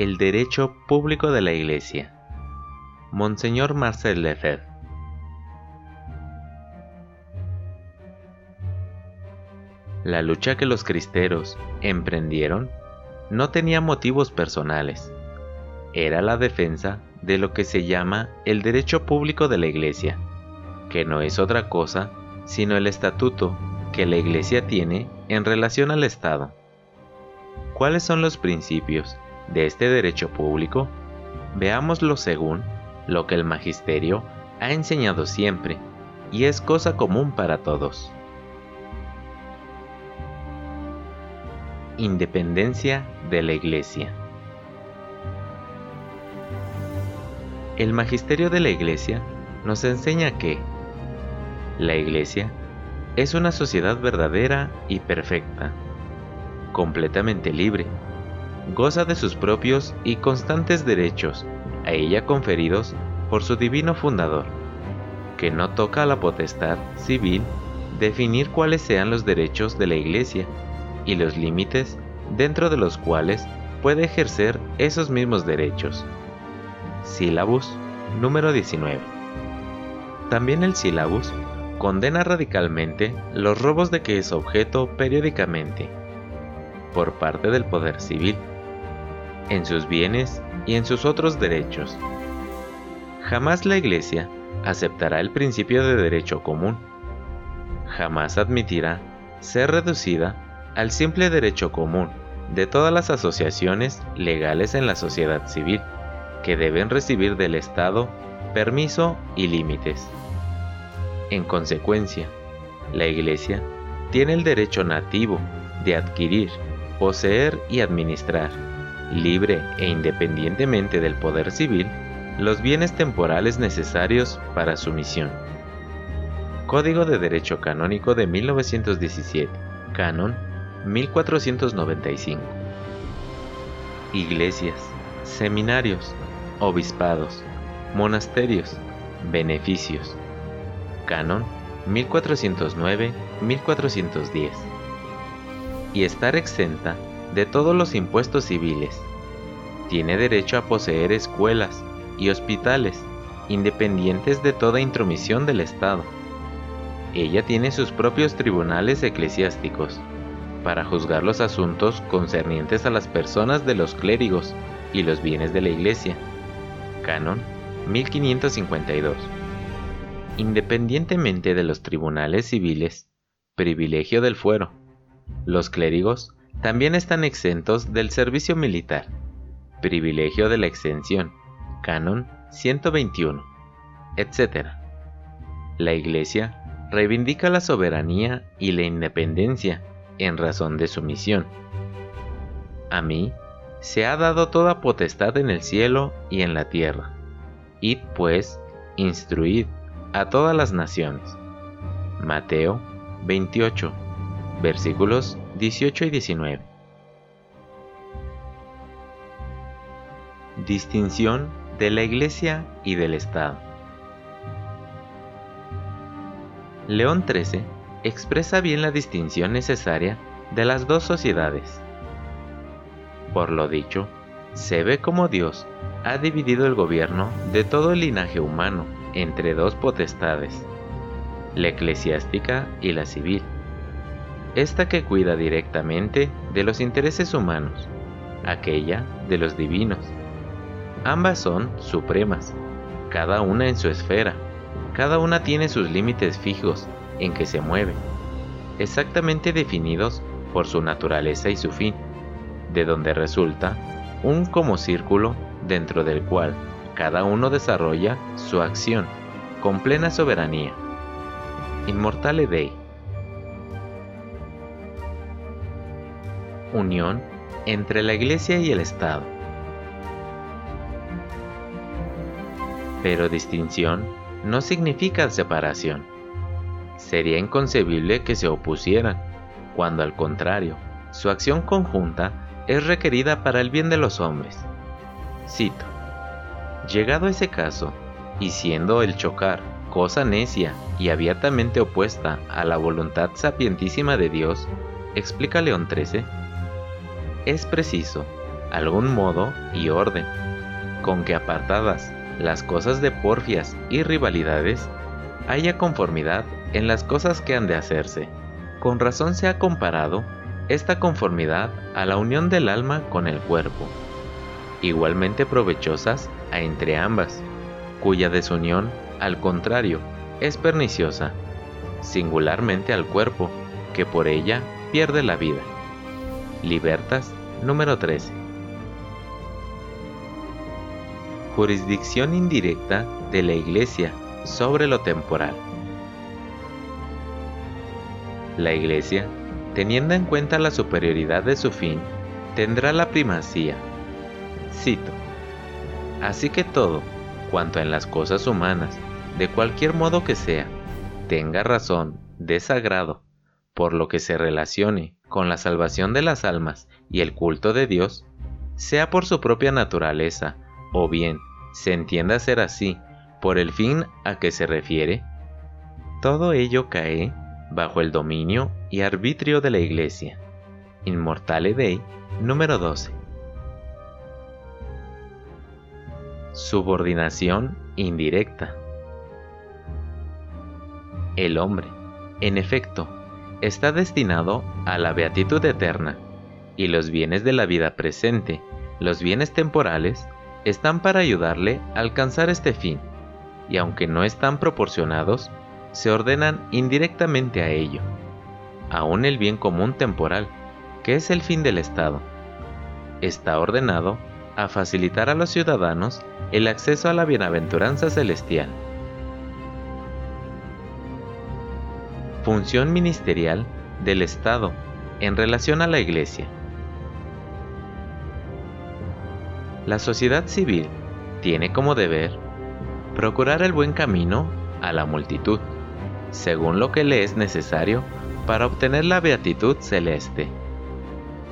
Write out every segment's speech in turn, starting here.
El derecho público de la Iglesia. Monseñor Marcel Lefebvre. La lucha que los cristeros emprendieron no tenía motivos personales. Era la defensa de lo que se llama el derecho público de la Iglesia, que no es otra cosa sino el estatuto que la Iglesia tiene en relación al Estado. ¿Cuáles son los principios de este derecho público? Veámoslo según lo que el magisterio ha enseñado siempre y es cosa común para todos. Independencia de la Iglesia. El magisterio de la Iglesia nos enseña que la Iglesia es una sociedad verdadera y perfecta, completamente libre, goza de sus propios y constantes derechos a ella conferidos por su divino fundador, que no toca a la potestad civil definir cuáles sean los derechos de la Iglesia y los límites dentro de los cuales puede ejercer esos mismos derechos. Sílabus número 19. También el sílabus condena radicalmente los robos de que es objeto periódicamente por parte del poder civil en sus bienes y en sus otros derechos. Jamás la Iglesia aceptará el principio de derecho común. Jamás admitirá ser reducida al simple derecho común de todas las asociaciones legales en la sociedad civil, que deben recibir del Estado permiso y límites. En consecuencia, la Iglesia tiene el derecho nativo de adquirir, poseer y administrar libre e independientemente del poder civil, los bienes temporales necesarios para su misión. Código de Derecho Canónico de 1917, Canon 1495. Iglesias, seminarios, obispados, monasterios, beneficios. Canon 1409-1410. Y estar exenta de todos los impuestos civiles. Tiene derecho a poseer escuelas y hospitales, independientes de toda intromisión del Estado. Ella tiene sus propios tribunales eclesiásticos, para juzgar los asuntos concernientes a las personas de los clérigos y los bienes de la Iglesia. Canon 1552. Independientemente de los tribunales civiles, privilegio del fuero, los clérigos también están exentos del servicio militar, privilegio de la exención, canon 121, etc. La Iglesia reivindica la soberanía y la independencia en razón de su misión. A mí se ha dado toda potestad en el cielo y en la tierra. Id pues, instruid a todas las naciones. Mateo 28, versículos 18 y 19. Distinción de la Iglesia y del Estado. León XIII expresa bien la distinción necesaria de las dos sociedades. Por lo dicho, se ve como Dios ha dividido el gobierno de todo el linaje humano entre dos potestades, la eclesiástica y la civil esta que cuida directamente de los intereses humanos, aquella de los divinos. Ambas son supremas, cada una en su esfera, cada una tiene sus límites fijos en que se mueve, exactamente definidos por su naturaleza y su fin, de donde resulta un como círculo dentro del cual cada uno desarrolla su acción con plena soberanía. Inmortale Dei unión entre la Iglesia y el Estado. Pero distinción no significa separación. Sería inconcebible que se opusieran, cuando al contrario, su acción conjunta es requerida para el bien de los hombres. Cito. Llegado ese caso, y siendo el chocar cosa necia y abiertamente opuesta a la voluntad sapientísima de Dios, explica León XIII, es preciso algún modo y orden, con que apartadas las cosas de porfias y rivalidades, haya conformidad en las cosas que han de hacerse. Con razón se ha comparado esta conformidad a la unión del alma con el cuerpo, igualmente provechosas a entre ambas, cuya desunión, al contrario, es perniciosa, singularmente al cuerpo, que por ella pierde la vida. Libertas número 13. Jurisdicción indirecta de la Iglesia sobre lo temporal. La Iglesia teniendo en cuenta la superioridad de su fin, tendrá la primacía. Cito. Así que todo, cuanto en las cosas humanas, de cualquier modo que sea, tenga razón de sagrado, por lo que se relacione con la salvación de las almas y el culto de Dios, sea por su propia naturaleza, o bien se entienda ser así, por el fin a que se refiere, todo ello cae bajo el dominio y arbitrio de la Iglesia. Inmortale Dei, número 12. Subordinación indirecta. El hombre, en efecto, está destinado a la beatitud eterna, y los bienes de la vida presente, los bienes temporales, están para ayudarle a alcanzar este fin, y aunque no están proporcionados, se ordenan indirectamente a ello, aún el bien común temporal, que es el fin del Estado. Está ordenado a facilitar a los ciudadanos el acceso a la bienaventuranza celestial. Función ministerial del Estado en relación a la Iglesia. La sociedad civil tiene como deber procurar el buen camino a la multitud según lo que le es necesario para obtener la beatitud celeste.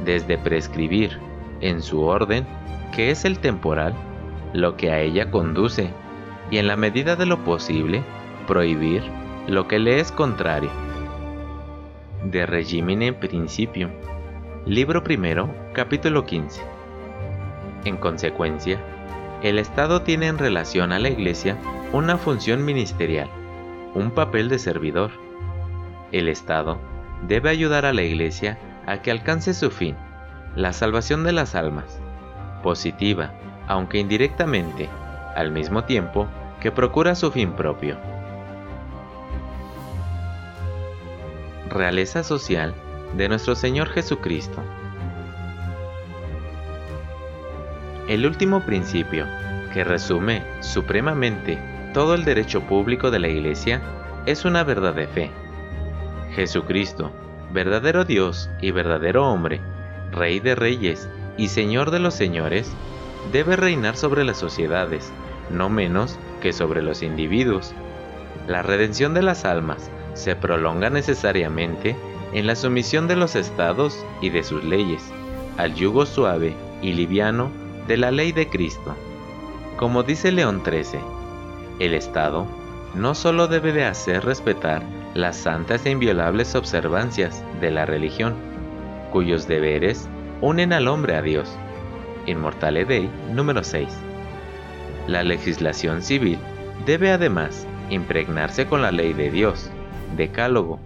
Desde prescribir, en su orden, que es el temporal, lo que a ella conduce, y en la medida de lo posible, prohibir lo que le es contrario. De Regimine Principio, libro primero, capítulo 15. En consecuencia, el Estado tiene en relación a la Iglesia una función ministerial un papel de servidor. El Estado debe ayudar a la Iglesia a que alcance su fin, la salvación de las almas, positiva, aunque indirectamente, al mismo tiempo que procura su fin propio. Realeza social de nuestro Señor Jesucristo. El último principio, que resume supremamente todo el derecho público de la Iglesia es una verdad de fe. Jesucristo, verdadero Dios y verdadero hombre, Rey de reyes y Señor de los señores, debe reinar sobre las sociedades, no menos que sobre los individuos. La redención de las almas se prolonga necesariamente en la sumisión de los estados y de sus leyes, al yugo suave y liviano de la ley de Cristo. Como dice León XIII, el Estado no solo debe de hacer respetar las santas e inviolables observancias de la religión, cuyos deberes unen al hombre a Dios. Inmortale Dei número 6. La legislación civil debe además impregnarse con la ley de Dios, decálogo,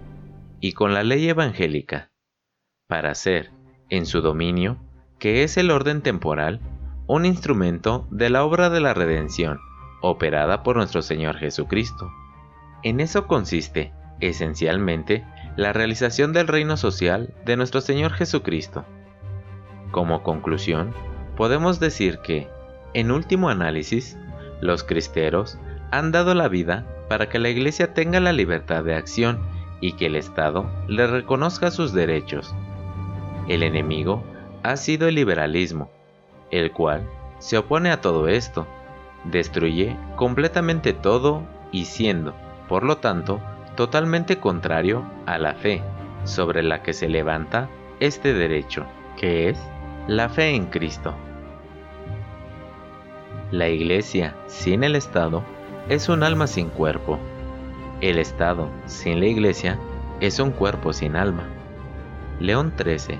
y con la ley evangélica, para ser, en su dominio, que es el orden temporal, un instrumento de la obra de la redención operada por nuestro Señor Jesucristo. En eso consiste, esencialmente, la realización del reino social de nuestro Señor Jesucristo. Como conclusión, podemos decir que, en último análisis, los cristeros han dado la vida para que la Iglesia tenga la libertad de acción y que el Estado le reconozca sus derechos. El enemigo ha sido el liberalismo, el cual se opone a todo esto destruye completamente todo y siendo, por lo tanto, totalmente contrario a la fe sobre la que se levanta este derecho, que es la fe en Cristo. La Iglesia sin el Estado es un alma sin cuerpo. El Estado sin la Iglesia es un cuerpo sin alma. León 13,